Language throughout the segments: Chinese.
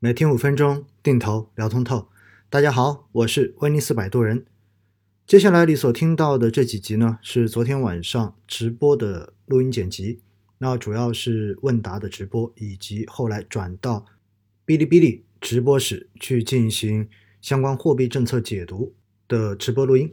每天五分钟，定投聊通透。大家好，我是威尼斯摆渡人。接下来你所听到的这几集呢，是昨天晚上直播的录音剪辑。那主要是问答的直播，以及后来转到哔哩哔哩直播室去进行相关货币政策解读的直播录音。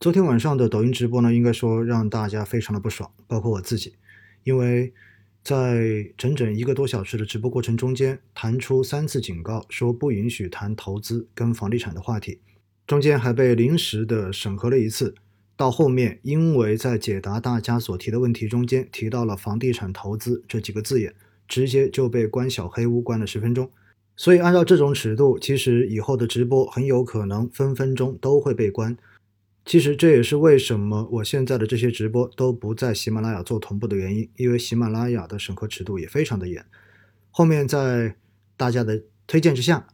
昨天晚上的抖音直播呢，应该说让大家非常的不爽，包括我自己，因为。在整整一个多小时的直播过程中间，弹出三次警告，说不允许谈投资跟房地产的话题，中间还被临时的审核了一次。到后面，因为在解答大家所提的问题中间提到了房地产投资这几个字眼，直接就被关小黑屋关了十分钟。所以按照这种尺度，其实以后的直播很有可能分分钟都会被关。其实这也是为什么我现在的这些直播都不在喜马拉雅做同步的原因，因为喜马拉雅的审核尺度也非常的严。后面在大家的推荐之下，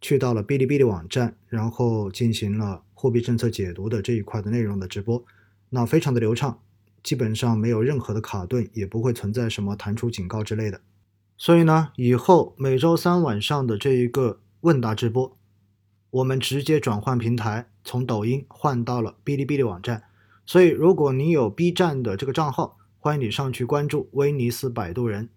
去到了哔哩哔哩网站，然后进行了货币政策解读的这一块的内容的直播，那非常的流畅，基本上没有任何的卡顿，也不会存在什么弹出警告之类的。所以呢，以后每周三晚上的这一个问答直播。我们直接转换平台，从抖音换到了哔哩哔哩网站。所以，如果你有 B 站的这个账号，欢迎你上去关注威尼斯摆渡人。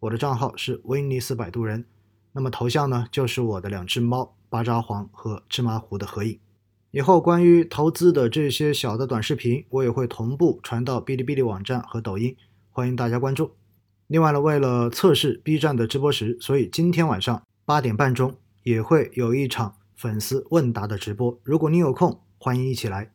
我的账号是威尼斯摆渡人。那么头像呢，就是我的两只猫巴扎黄和芝麻糊的合影。以后关于投资的这些小的短视频，我也会同步传到哔哩哔哩网站和抖音，欢迎大家关注。另外呢，为了测试 B 站的直播时，所以今天晚上八点半钟也会有一场。粉丝问答的直播，如果你有空，欢迎一起来。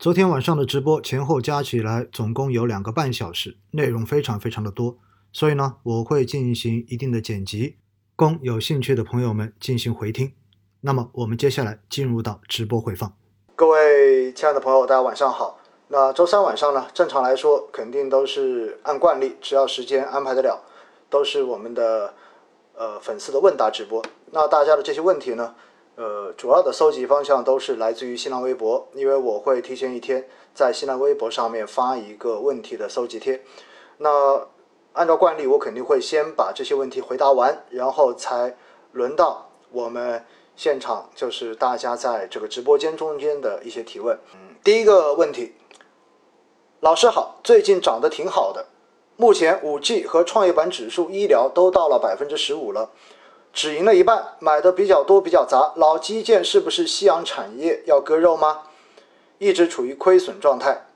昨天晚上的直播前后加起来总共有两个半小时，内容非常非常的多，所以呢，我会进行一定的剪辑，供有兴趣的朋友们进行回听。那么，我们接下来进入到直播回放。各位亲爱的朋友，大家晚上好。那周三晚上呢，正常来说肯定都是按惯例，只要时间安排得了，都是我们的呃粉丝的问答直播。那大家的这些问题呢？呃，主要的搜集方向都是来自于新浪微博，因为我会提前一天在新浪微博上面发一个问题的搜集贴。那按照惯例，我肯定会先把这些问题回答完，然后才轮到我们现场，就是大家在这个直播间中间的一些提问。嗯，第一个问题，老师好，最近涨得挺好的，目前五 G 和创业板指数、医疗都到了百分之十五了。只赢了一半，买的比较多，比较杂。老基建是不是夕阳产业要割肉吗？一直处于亏损状态，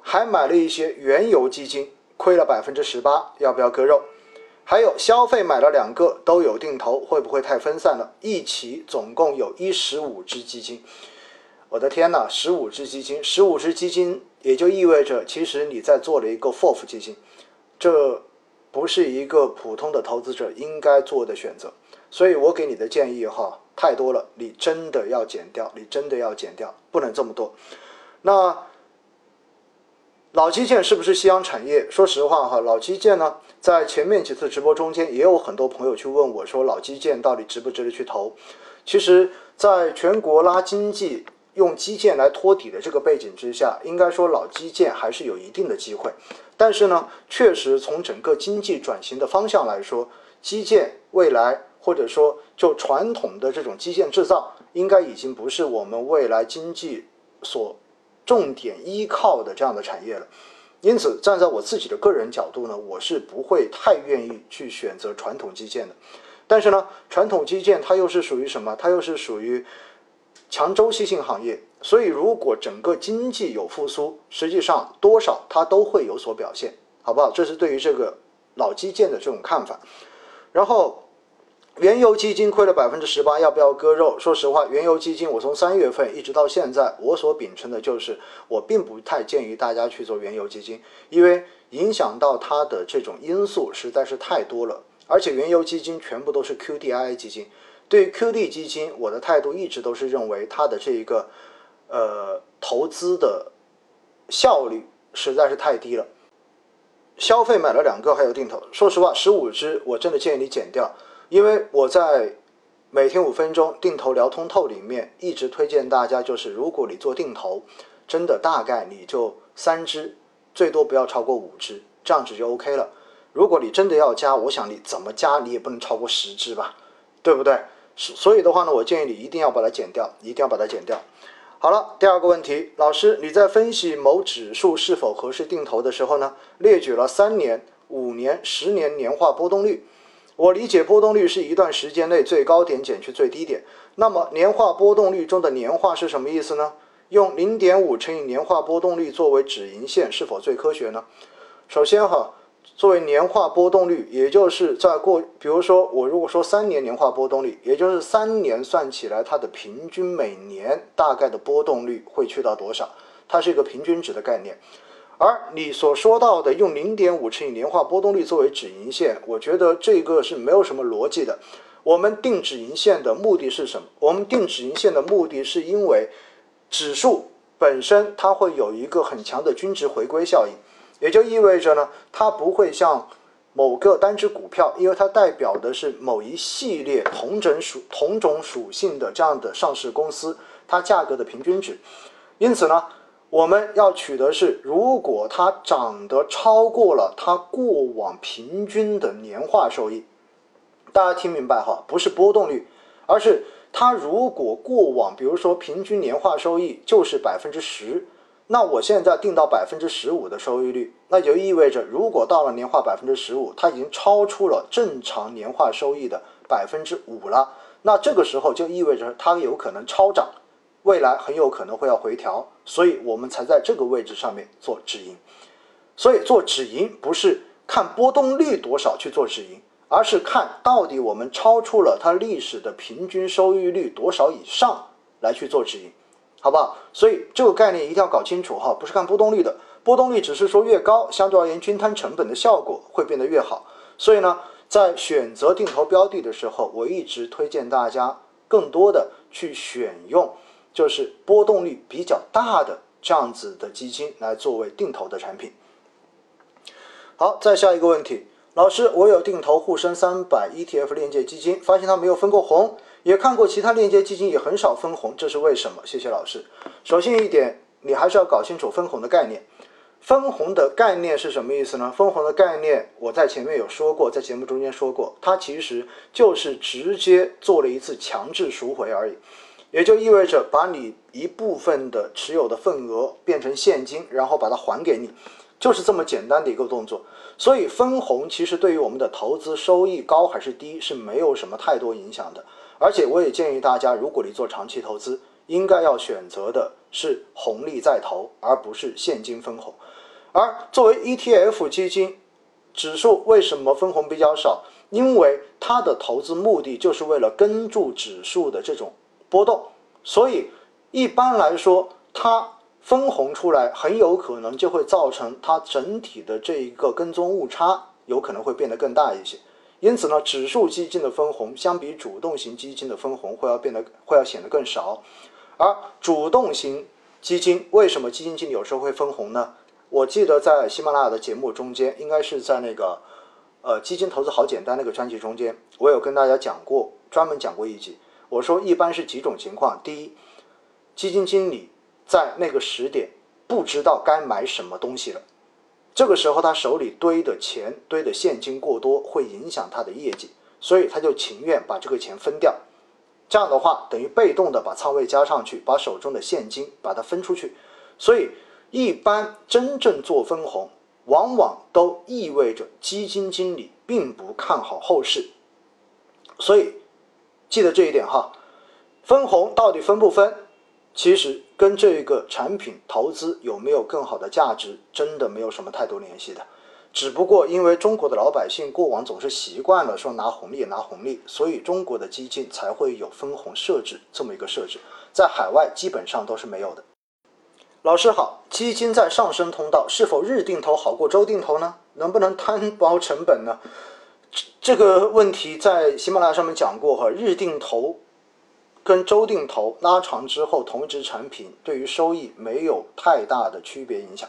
还买了一些原油基金，亏了百分之十八，要不要割肉？还有消费买了两个都有定投，会不会太分散了？一起总共有一十五只基金，我的天呐，十五只基金，十五只基金也就意味着其实你在做了一个 FOF 基金，这。不是一个普通的投资者应该做的选择，所以我给你的建议哈太多了，你真的要减掉，你真的要减掉，不能这么多。那老基建是不是夕阳产业？说实话哈，老基建呢，在前面几次直播中间，也有很多朋友去问我说，老基建到底值不值得去投？其实，在全国拉经济。用基建来托底的这个背景之下，应该说老基建还是有一定的机会。但是呢，确实从整个经济转型的方向来说，基建未来或者说就传统的这种基建制造，应该已经不是我们未来经济所重点依靠的这样的产业了。因此，站在我自己的个人角度呢，我是不会太愿意去选择传统基建的。但是呢，传统基建它又是属于什么？它又是属于。强周期性行业，所以如果整个经济有复苏，实际上多少它都会有所表现，好不好？这是对于这个老基建的这种看法。然后，原油基金亏了百分之十八，要不要割肉？说实话，原油基金我从三月份一直到现在，我所秉承的就是，我并不太建议大家去做原油基金，因为影响到它的这种因素实在是太多了，而且原油基金全部都是 QDII 基金。对于 QD 基金，我的态度一直都是认为它的这一个，呃，投资的效率实在是太低了。消费买了两个，还有定投。说实话，十五只我真的建议你减掉，因为我在每天五分钟定投聊通透里面一直推荐大家，就是如果你做定投，真的大概你就三只，最多不要超过五只，这样子就 OK 了。如果你真的要加，我想你怎么加你也不能超过十只吧。对不对？所以的话呢，我建议你一定要把它减掉，一定要把它减掉。好了，第二个问题，老师你在分析某指数是否合适定投的时候呢，列举了三年、五年、十年年化波动率。我理解波动率是一段时间内最高点减去最低点。那么年化波动率中的年化是什么意思呢？用零点五乘以年化波动率作为止盈线是否最科学呢？首先哈。作为年化波动率，也就是在过，比如说我如果说三年年化波动率，也就是三年算起来它的平均每年大概的波动率会去到多少？它是一个平均值的概念。而你所说到的用零点五乘以年化波动率作为止盈线，我觉得这个是没有什么逻辑的。我们定止盈线的目的是什么？我们定止盈线的目的是因为指数本身它会有一个很强的均值回归效应。也就意味着呢，它不会像某个单只股票，因为它代表的是某一系列同种属同种属性的这样的上市公司，它价格的平均值。因此呢，我们要取得是，如果它涨得超过了它过往平均的年化收益，大家听明白哈，不是波动率，而是它如果过往，比如说平均年化收益就是百分之十。那我现在定到百分之十五的收益率，那就意味着，如果到了年化百分之十五，它已经超出了正常年化收益的百分之五了。那这个时候就意味着它有可能超涨，未来很有可能会要回调，所以我们才在这个位置上面做止盈。所以做止盈不是看波动率多少去做止盈，而是看到底我们超出了它历史的平均收益率多少以上来去做止盈。好不好？所以这个概念一定要搞清楚哈，不是看波动率的，波动率只是说越高，相对而言均摊成本的效果会变得越好。所以呢，在选择定投标的的时候，我一直推荐大家更多的去选用就是波动率比较大的这样子的基金来作为定投的产品。好，再下一个问题，老师，我有定投沪深三百 ETF 链接基金，发现它没有分过红。也看过其他链接基金也很少分红，这是为什么？谢谢老师。首先一点，你还是要搞清楚分红的概念。分红的概念是什么意思呢？分红的概念我在前面有说过，在节目中间说过，它其实就是直接做了一次强制赎回而已，也就意味着把你一部分的持有的份额变成现金，然后把它还给你，就是这么简单的一个动作。所以分红其实对于我们的投资收益高还是低是没有什么太多影响的。而且我也建议大家，如果你做长期投资，应该要选择的是红利再投，而不是现金分红。而作为 ETF 基金，指数为什么分红比较少？因为它的投资目的就是为了跟住指数的这种波动，所以一般来说，它分红出来很有可能就会造成它整体的这一个跟踪误差有可能会变得更大一些。因此呢，指数基金的分红相比主动型基金的分红会要变得会要显得更少，而主动型基金为什么基金经理有时候会分红呢？我记得在喜马拉雅的节目中间，应该是在那个呃基金投资好简单那个专辑中间，我有跟大家讲过，专门讲过一集。我说一般是几种情况：第一，基金经理在那个时点不知道该买什么东西了。这个时候，他手里堆的钱、堆的现金过多，会影响他的业绩，所以他就情愿把这个钱分掉。这样的话，等于被动的把仓位加上去，把手中的现金把它分出去。所以，一般真正做分红，往往都意味着基金经理并不看好后市。所以，记得这一点哈，分红到底分不分？其实跟这个产品投资有没有更好的价值，真的没有什么太多联系的。只不过因为中国的老百姓过往总是习惯了说拿红利拿红利，所以中国的基金才会有分红设置这么一个设置，在海外基本上都是没有的。老师好，基金在上升通道，是否日定投好过周定投呢？能不能摊薄成本呢？这这个问题在喜马拉雅上面讲过哈，日定投。跟周定投拉长之后，同一只产品对于收益没有太大的区别影响，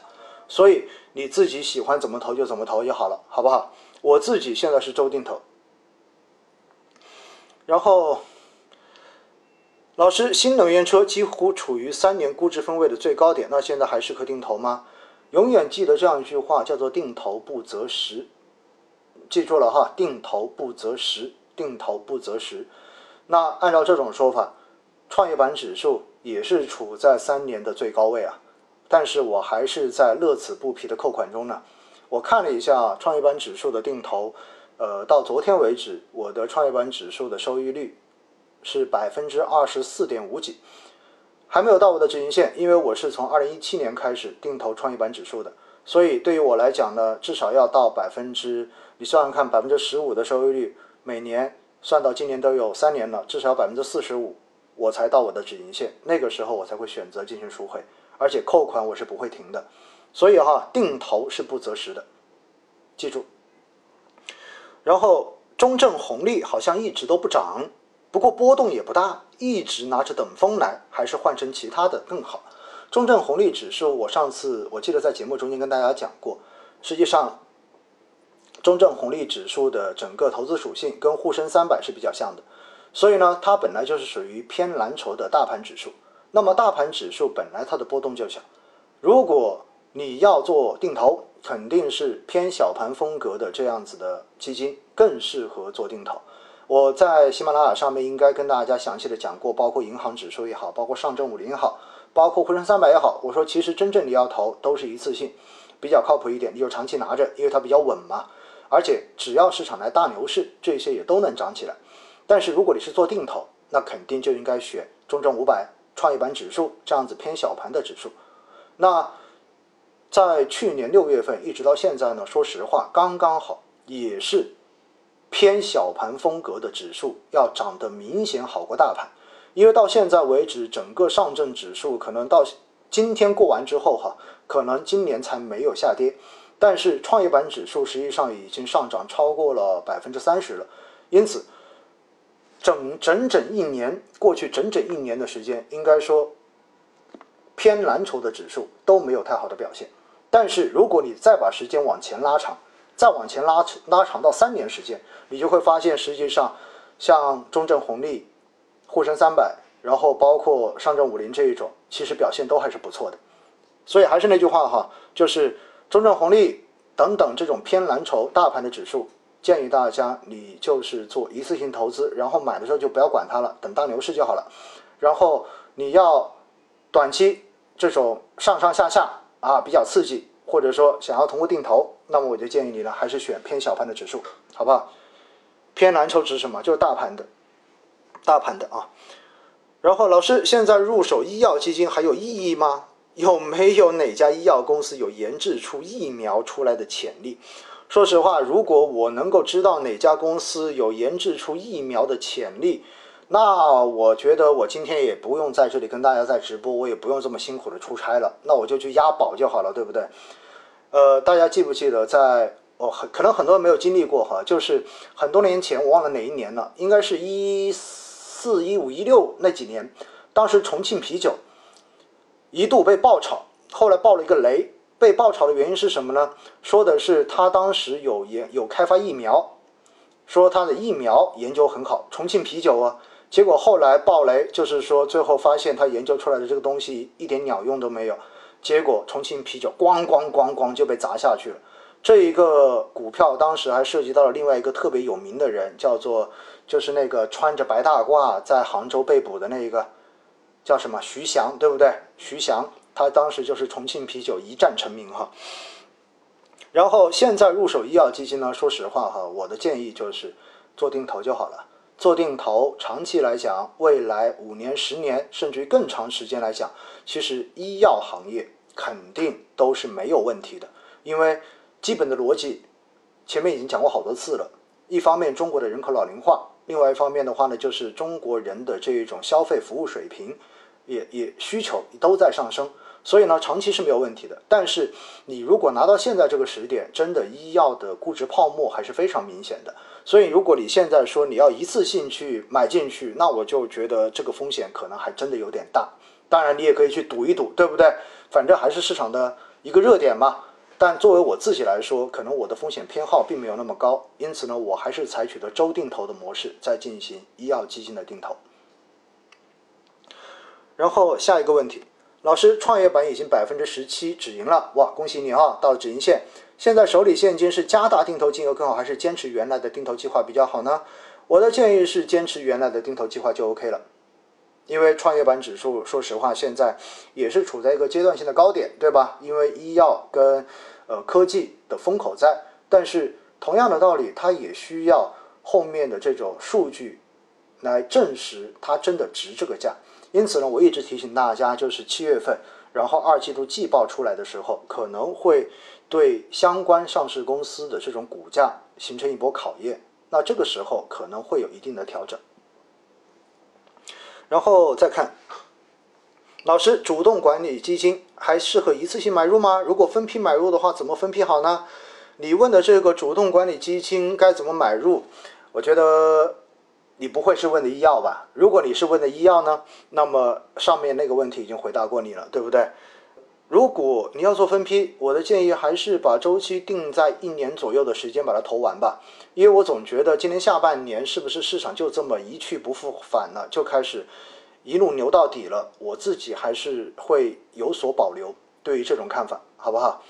所以你自己喜欢怎么投就怎么投就好了，好不好？我自己现在是周定投。然后，老师，新能源车几乎处于三年估值分位的最高点，那现在还适合定投吗？永远记得这样一句话，叫做“定投不择时”，记住了哈，“定投不择时”，定投不择时。那按照这种说法，创业板指数也是处在三年的最高位啊。但是我还是在乐此不疲的扣款中呢。我看了一下创业板指数的定投，呃，到昨天为止，我的创业板指数的收益率是百分之二十四点五几，还没有到我的止盈线，因为我是从二零一七年开始定投创业板指数的，所以对于我来讲呢，至少要到百分之，你算算看，百分之十五的收益率，每年算到今年都有三年了，至少百分之四十五，我才到我的止盈线，那个时候我才会选择进行赎回。而且扣款我是不会停的，所以哈定投是不择时的，记住。然后中证红利好像一直都不涨，不过波动也不大，一直拿着等风来，还是换成其他的更好。中证红利指数，我上次我记得在节目中间跟大家讲过，实际上中证红利指数的整个投资属性跟沪深三百是比较像的，所以呢，它本来就是属于偏蓝筹的大盘指数。那么大盘指数本来它的波动就小，如果你要做定投，肯定是偏小盘风格的这样子的基金更适合做定投。我在喜马拉雅上面应该跟大家详细的讲过，包括银行指数也好，包括上证五零也好，包括沪深三百也好，我说其实真正你要投都是一次性，比较靠谱一点，你就长期拿着，因为它比较稳嘛。而且只要市场来大牛市，这些也都能涨起来。但是如果你是做定投，那肯定就应该选中证五百。创业板指数这样子偏小盘的指数，那在去年六月份一直到现在呢，说实话刚刚好，也是偏小盘风格的指数要涨得明显好过大盘，因为到现在为止，整个上证指数可能到今天过完之后哈，可能今年才没有下跌，但是创业板指数实际上已经上涨超过了百分之三十了，因此。整整整一年过去，整整一年的时间，应该说偏蓝筹的指数都没有太好的表现。但是如果你再把时间往前拉长，再往前拉拉长到三年时间，你就会发现，实际上像中证红利、沪深三百，然后包括上证五零这一种，其实表现都还是不错的。所以还是那句话哈，就是中证红利等等这种偏蓝筹大盘的指数。建议大家，你就是做一次性投资，然后买的时候就不要管它了，等大牛市就好了。然后你要短期这种上上下下啊比较刺激，或者说想要通过定投，那么我就建议你呢，还是选偏小盘的指数，好不好？偏蓝筹指什么？就是大盘的，大盘的啊。然后老师，现在入手医药基金还有意义吗？有没有哪家医药公司有研制出疫苗出来的潜力？说实话，如果我能够知道哪家公司有研制出疫苗的潜力，那我觉得我今天也不用在这里跟大家在直播，我也不用这么辛苦的出差了，那我就去押宝就好了，对不对？呃，大家记不记得，在哦，很可能很多人没有经历过哈，就是很多年前，我忘了哪一年了，应该是一四一五一六那几年，当时重庆啤酒一度被爆炒，后来爆了一个雷。被爆炒的原因是什么呢？说的是他当时有研有开发疫苗，说他的疫苗研究很好，重庆啤酒啊，结果后来爆雷，就是说最后发现他研究出来的这个东西一点鸟用都没有，结果重庆啤酒咣咣咣咣就被砸下去了。这一个股票当时还涉及到了另外一个特别有名的人，叫做就是那个穿着白大褂在杭州被捕的那一个，叫什么徐翔，对不对？徐翔。他当时就是重庆啤酒一战成名哈，然后现在入手医药基金呢，说实话哈，我的建议就是做定投就好了。做定投，长期来讲，未来五年、十年，甚至于更长时间来讲，其实医药行业肯定都是没有问题的。因为基本的逻辑前面已经讲过好多次了。一方面，中国的人口老龄化；另外一方面的话呢，就是中国人的这一种消费服务水平也也需求都在上升。所以呢，长期是没有问题的。但是你如果拿到现在这个时点，真的医药的估值泡沫还是非常明显的。所以如果你现在说你要一次性去买进去，那我就觉得这个风险可能还真的有点大。当然你也可以去赌一赌，对不对？反正还是市场的一个热点嘛。但作为我自己来说，可能我的风险偏好并没有那么高，因此呢，我还是采取的周定投的模式在进行医药基金的定投。然后下一个问题。老师，创业板已经百分之十七止盈了，哇，恭喜你啊，到了止盈线。现在手里现金是加大定投金额更好，还是坚持原来的定投计划比较好呢？我的建议是坚持原来的定投计划就 OK 了。因为创业板指数，说实话，现在也是处在一个阶段性的高点，对吧？因为医药跟呃科技的风口在，但是同样的道理，它也需要后面的这种数据来证实它真的值这个价。因此呢，我一直提醒大家，就是七月份，然后二季度季报出来的时候，可能会对相关上市公司的这种股价形成一波考验。那这个时候可能会有一定的调整。然后再看，老师，主动管理基金还适合一次性买入吗？如果分批买入的话，怎么分批好呢？你问的这个主动管理基金该怎么买入？我觉得你不会是问的医药吧？如果你是问的医药呢，那么上面那个问题已经回答过你了，对不对？如果你要做分批，我的建议还是把周期定在一年左右的时间把它投完吧，因为我总觉得今年下半年是不是市场就这么一去不复返了，就开始一路牛到底了？我自己还是会有所保留，对于这种看法，好不好？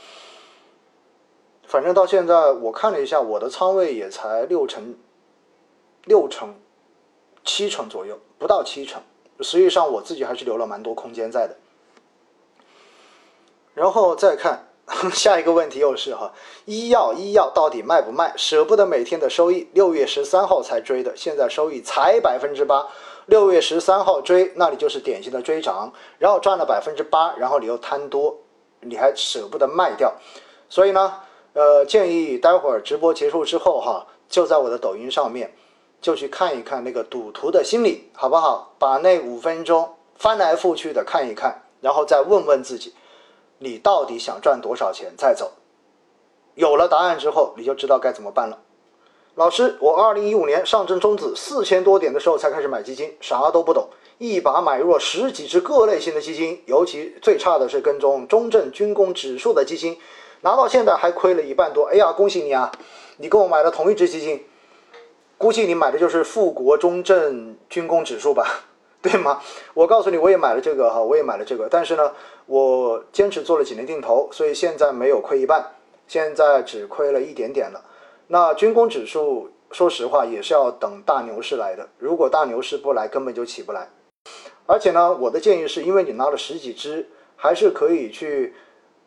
反正到现在我看了一下，我的仓位也才六成、六成、七成左右，不到七成，实际上我自己还是留了蛮多空间在的。然后再看 下一个问题，又是哈，医药医药到底卖不卖？舍不得每天的收益，六月十三号才追的，现在收益才百分之八。六月十三号追，那你就是典型的追涨，然后赚了百分之八，然后你又贪多，你还舍不得卖掉。所以呢，呃，建议待会儿直播结束之后哈，就在我的抖音上面，就去看一看那个赌徒的心理，好不好？把那五分钟翻来覆去的看一看，然后再问问自己。你到底想赚多少钱再走？有了答案之后，你就知道该怎么办了。老师，我二零一五年上证综指四千多点的时候才开始买基金，啥都不懂，一把买入了十几只各类型的基金，尤其最差的是跟踪中证军工指数的基金，拿到现在还亏了一半多。哎呀，恭喜你啊！你跟我买了同一只基金，估计你买的就是富国中证军工指数吧？对吗？我告诉你，我也买了这个哈，我也买了这个，但是呢，我坚持做了几年定投，所以现在没有亏一半，现在只亏了一点点了。那军工指数，说实话也是要等大牛市来的，如果大牛市不来，根本就起不来。而且呢，我的建议是因为你拿了十几只，还是可以去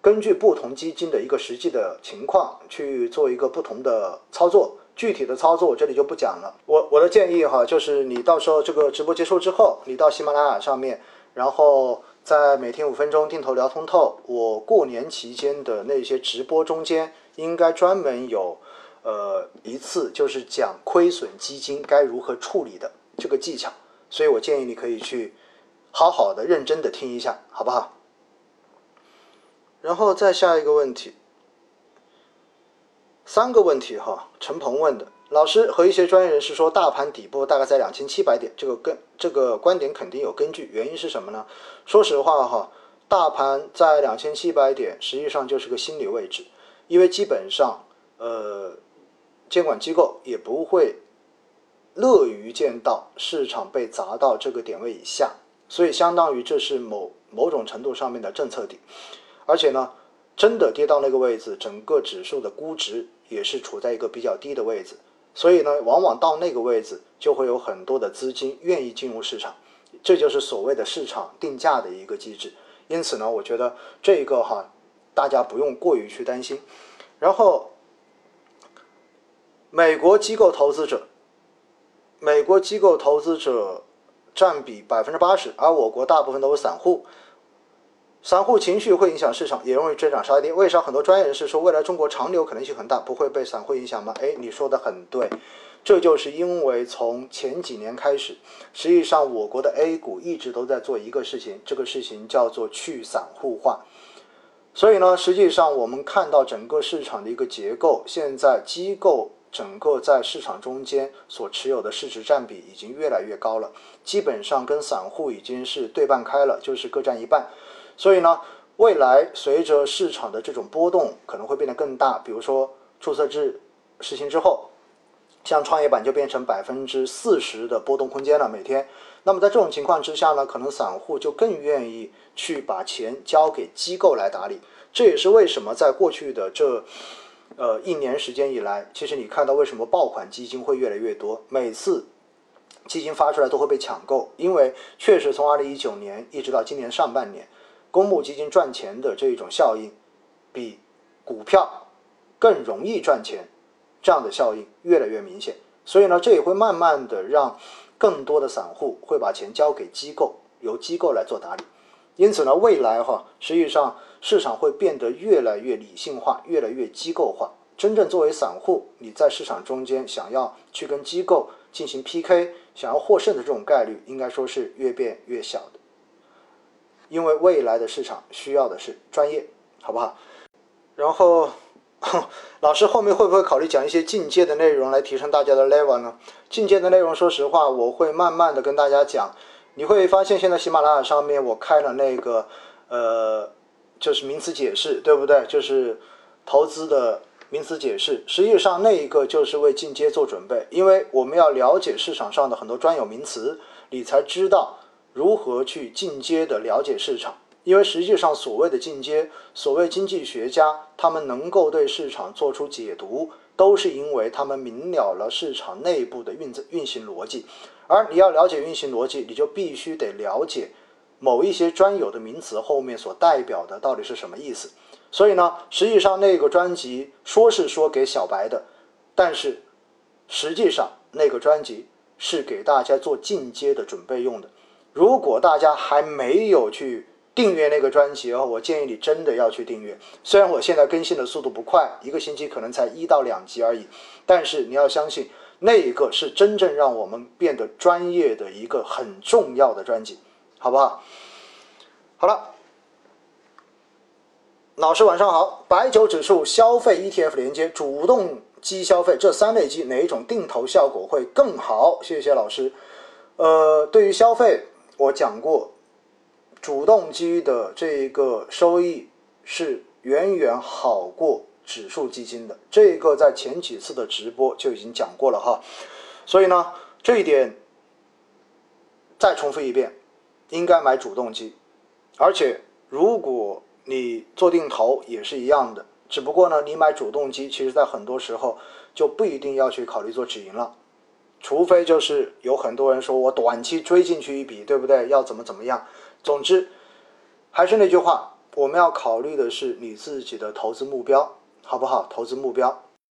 根据不同基金的一个实际的情况去做一个不同的操作。具体的操作我这里就不讲了。我我的建议哈，就是你到时候这个直播结束之后，你到喜马拉雅上面，然后在每天五分钟定投聊通透。我过年期间的那些直播中间，应该专门有呃一次，就是讲亏损基金该如何处理的这个技巧。所以我建议你可以去好好的、认真的听一下，好不好？然后再下一个问题。三个问题哈，陈鹏问的老师和一些专业人士说，大盘底部大概在两千七百点，这个根这个观点肯定有根据，原因是什么呢？说实话哈，大盘在两千七百点实际上就是个心理位置，因为基本上呃监管机构也不会乐于见到市场被砸到这个点位以下，所以相当于这是某某种程度上面的政策底，而且呢。真的跌到那个位置，整个指数的估值也是处在一个比较低的位置，所以呢，往往到那个位置就会有很多的资金愿意进入市场，这就是所谓的市场定价的一个机制。因此呢，我觉得这个哈，大家不用过于去担心。然后，美国机构投资者，美国机构投资者占比百分之八十，而我国大部分都是散户。散户情绪会影响市场，也容易追涨杀跌。为啥很多专业人士说未来中国长牛可能性很大，不会被散户影响吗？哎，你说的很对，这就是因为从前几年开始，实际上我国的 A 股一直都在做一个事情，这个事情叫做去散户化。所以呢，实际上我们看到整个市场的一个结构，现在机构整个在市场中间所持有的市值占比已经越来越高了，基本上跟散户已经是对半开了，就是各占一半。所以呢，未来随着市场的这种波动可能会变得更大，比如说注册制实行之后，像创业板就变成百分之四十的波动空间了每天。那么在这种情况之下呢，可能散户就更愿意去把钱交给机构来打理。这也是为什么在过去的这呃一年时间以来，其实你看到为什么爆款基金会越来越多，每次基金发出来都会被抢购，因为确实从二零一九年一直到今年上半年，公募基金赚钱的这一种效应比股票更容易赚钱，这样的效应越来越明显。所以呢，这也会慢慢的让更多的散户会把钱交给机构，由机构来做打理。因此呢，未来哈，实际上市场会变得越来越理性化，越来越机构化。真正作为散户，你在市场中间想要去跟机构进行 PK，想要获胜的这种概率，应该说是越变越小的。因为未来的市场需要的是专业，好不好？然后。老师后面会不会考虑讲一些进阶的内容来提升大家的 level 呢？进阶的内容，说实话，我会慢慢的跟大家讲。你会发现，现在喜马拉雅上面我开了那个，呃，就是名词解释，对不对？就是投资的名词解释。实际上，那一个就是为进阶做准备，因为我们要了解市场上的很多专有名词，你才知道如何去进阶的了解市场。因为实际上，所谓的进阶，所谓经济学家，他们能够对市场做出解读，都是因为他们明了了市场内部的运运行逻辑。而你要了解运行逻辑，你就必须得了解某一些专有的名词后面所代表的到底是什么意思。所以呢，实际上那个专辑说是说给小白的，但是实际上那个专辑是给大家做进阶的准备用的。如果大家还没有去，订阅那个专辑哦，我建议你真的要去订阅。虽然我现在更新的速度不快，一个星期可能才一到两集而已，但是你要相信，那一个是真正让我们变得专业的一个很重要的专辑，好不好？好了，老师晚上好。白酒指数、消费 ETF 连接、主动基消费这三类基，哪一种定投效果会更好？谢谢老师。呃，对于消费，我讲过。主动基的这个收益是远远好过指数基金的，这个在前几次的直播就已经讲过了哈，所以呢，这一点再重复一遍，应该买主动基，而且如果你做定投也是一样的，只不过呢，你买主动基，其实在很多时候就不一定要去考虑做止盈了，除非就是有很多人说我短期追进去一笔，对不对？要怎么怎么样？总之，还是那句话，我们要考虑的是你自己的投资目标，好不好？投资目标。